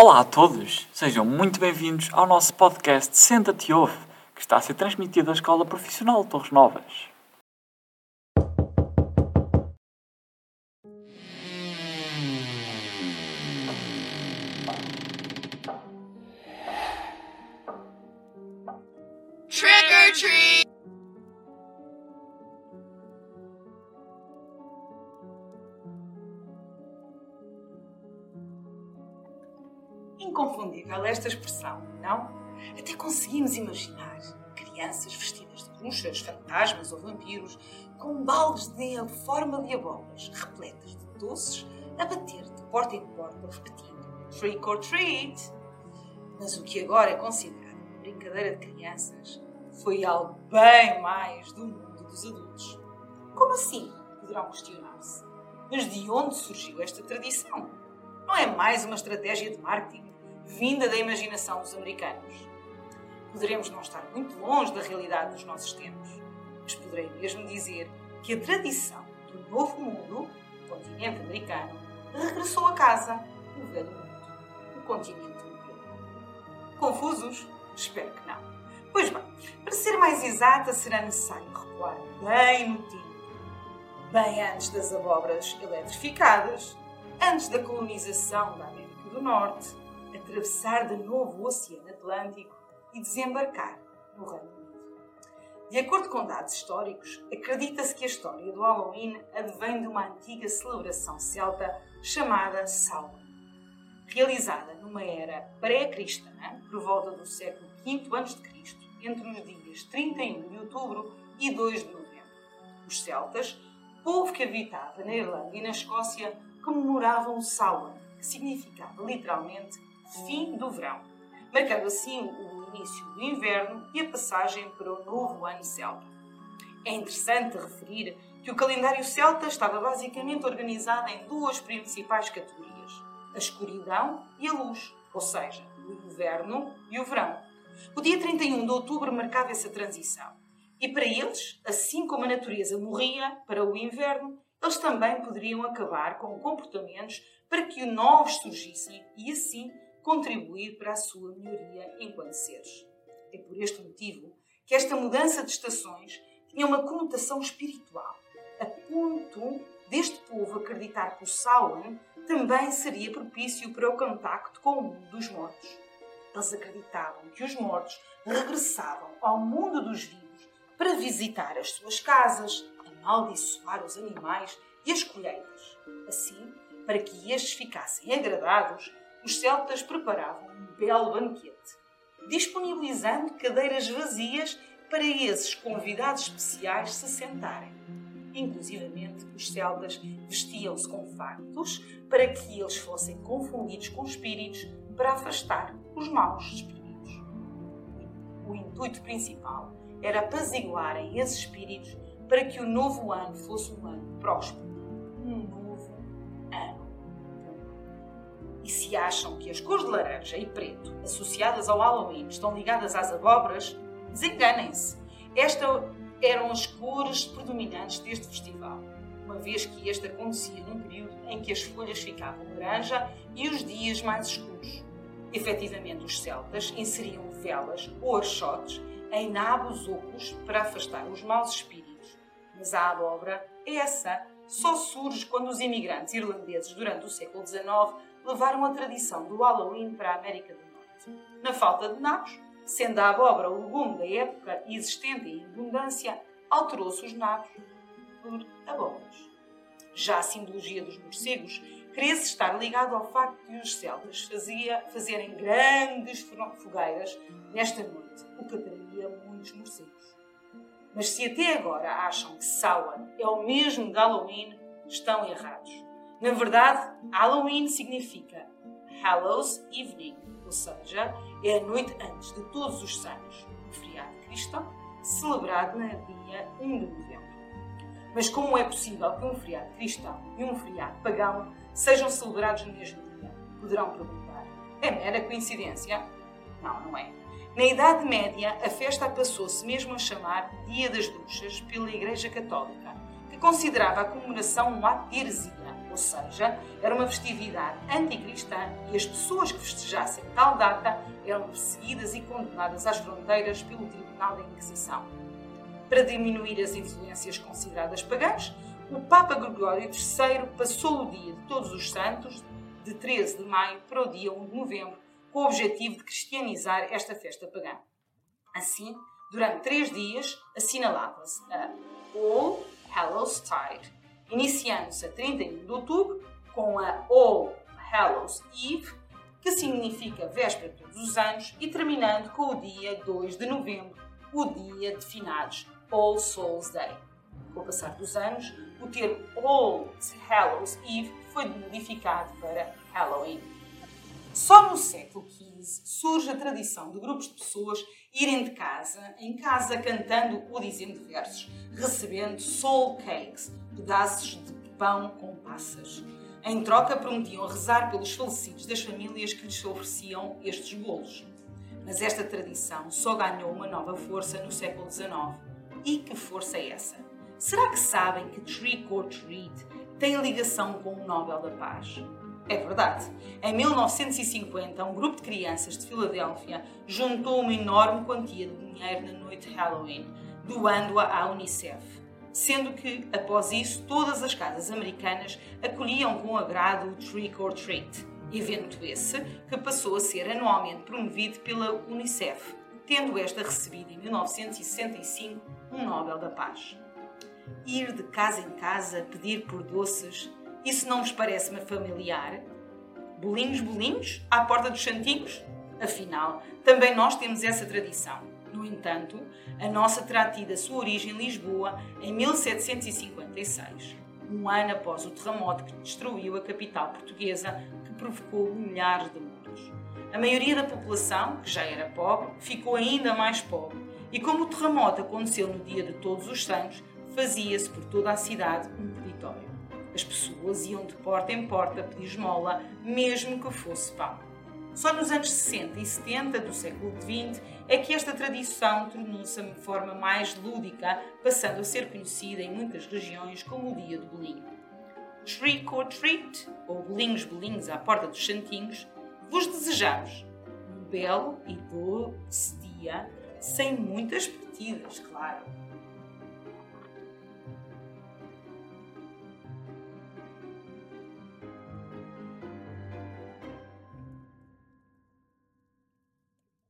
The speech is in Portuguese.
Olá a todos! Sejam muito bem-vindos ao nosso podcast Senta-te Ouve, que está a ser transmitido da Escola Profissional de Torres Novas. Trick or treat! Inconfundível esta expressão, não? Até conseguimos imaginar crianças vestidas de bruxas, fantasmas ou vampiros com baldes de forma de abóboras repletas de doces a bater de porta em porta repetindo Trick or treat! Mas o que agora é considerado uma brincadeira de crianças foi algo bem mais do mundo dos adultos. Como assim? Poderão questionar-se. Mas de onde surgiu esta tradição? Não é mais uma estratégia de marketing vinda da imaginação dos americanos? Poderemos não estar muito longe da realidade dos nossos tempos, mas poderei mesmo dizer que a tradição do novo mundo, o continente americano, regressou a casa, o velho mundo, o continente europeu. Confusos? Espero que não. Pois bem, para ser mais exata, será necessário recuar bem no tempo. Bem antes das abóboras eletrificadas, antes da colonização da América do Norte, atravessar de novo o Oceano Atlântico e desembarcar no Reino Unido. De acordo com dados históricos, acredita-se que a história do Halloween advém de uma antiga celebração celta chamada Samhain, realizada numa era pré-cristã, por volta do século V a.C., entre os dias 31 de outubro e 2 de novembro. Os celtas, povo que habitava na Irlanda e na Escócia, comemoravam o Samhain, que significava literalmente fim do verão, marcando assim o início do inverno e a passagem para o novo ano celta. É interessante referir que o calendário celta estava basicamente organizado em duas principais categorias: a escuridão e a luz, ou seja, o inverno e o verão. O dia 31 de outubro marcava essa transição. E para eles, assim como a natureza morria para o inverno, eles também poderiam acabar com comportamentos para que novos surgissem e assim contribuir para a sua melhoria enquanto seres. É por este motivo que esta mudança de estações tinha uma conotação espiritual, a ponto deste povo acreditar que o Samhain também seria propício para o contacto com o mundo dos mortos. Eles acreditavam que os mortos regressavam ao mundo dos vivos para visitar as suas casas, amaldiçoar os animais e as colheitas. Assim, para que estes ficassem agradados, os celtas preparavam um belo banquete, disponibilizando cadeiras vazias para esses convidados especiais se sentarem. Inclusivamente, os celtas vestiam-se com factos para que eles fossem confundidos com espíritos para afastar os maus espíritos. O intuito principal era apaziguarem esses espíritos para que o novo ano fosse um ano próspero, um E se acham que as cores de laranja e preto associadas ao Halloween estão ligadas às abóboras, desenganem-se. Estas eram as cores predominantes deste festival, uma vez que este acontecia num período em que as folhas ficavam laranja e os dias mais escuros. Efetivamente, os celtas inseriam velas ou archotes em nabos ocos para afastar os maus espíritos. Mas a abóbora, essa, só surge quando os imigrantes irlandeses, durante o século XIX, levaram a tradição do Halloween para a América do Norte. Na falta de nabos, sendo a abóbora o legume da época existente em abundância, alterou-se os nabos por abóboras. Já a simbologia dos morcegos cresce estar ligado ao facto de os celtas fazia, fazerem grandes fogueiras nesta noite, o que atraía muitos morcegos. Mas se até agora acham que Samhain é o mesmo de Halloween, estão errados. Na verdade, Halloween significa Hallows Evening, ou seja, é a noite antes de Todos os Santos, o feriado cristão, celebrado no dia 1 de novembro. Mas como é possível que um feriado cristão e um feriado pagão sejam celebrados no mesmo dia? Poderão perguntar. É mera coincidência? Não, não é. Na Idade Média, a festa passou-se mesmo a chamar Dia das Bruxas pela Igreja Católica, que considerava a comemoração um ato de heresia, seja, era uma festividade anticristã e as pessoas que festejassem tal data eram perseguidas e condenadas às fronteiras pelo Tribunal da Inquisição. Para diminuir as influências consideradas pagãs, o Papa Gregório III passou o dia de Todos os Santos, de 13 de maio para o dia 1 de novembro, com o objetivo de cristianizar esta festa pagã. Assim, durante três dias, assinalava-se a All Hallows Tide, iniciando-se a 31 de outubro com a All Hallows Eve, que significa véspera de todos os anos, e terminando com o dia 2 de novembro, o dia de finados, All Souls Day. Com o passar dos anos, o termo All Hallows Eve foi modificado para Halloween. Só no século XV surge a tradição de grupos de pessoas irem de casa em casa cantando ou dizendo versos, recebendo soul cakes, pedaços de pão com passas. Em troca, prometiam rezar pelos falecidos das famílias que lhes ofereciam estes bolos. Mas esta tradição só ganhou uma nova força no século XIX. E que força é essa? Será que sabem que Trick or Treat tem ligação com o Nobel da Paz? É verdade. Em 1950, um grupo de crianças de Filadélfia juntou uma enorme quantia de dinheiro na noite de Halloween, doando-a à Unicef. Sendo que, após isso, todas as casas americanas acolhiam com agrado o Trick or Treat, evento esse que passou a ser anualmente promovido pela Unicef, tendo esta recebido em 1965 um Nobel da Paz. Ir de casa em casa pedir por doces isso não vos parece-me familiar? Bolinhos, bolinhos, à porta dos santinhos? Afinal, também nós temos essa tradição. No entanto, a nossa terá tido a sua origem em Lisboa em 1756, um ano após o terremoto que destruiu a capital portuguesa, que provocou milhares de mortos. A maioria da população, que já era pobre, ficou ainda mais pobre, e como o terremoto aconteceu no dia de Todos os Santos, fazia-se por toda a cidade um peditório. As pessoas iam de porta em porta pedir esmola, mesmo que fosse pão. Só nos anos 60 e 70 do século XX é que esta tradição tornou-se de forma mais lúdica, passando a ser conhecida em muitas regiões como o Dia do Bolinho. Trick or Treat, ou Bolinhos Bolinhos à Porta dos Santinhos, vos desejamos um belo e doce dia, sem muitas partidas, claro.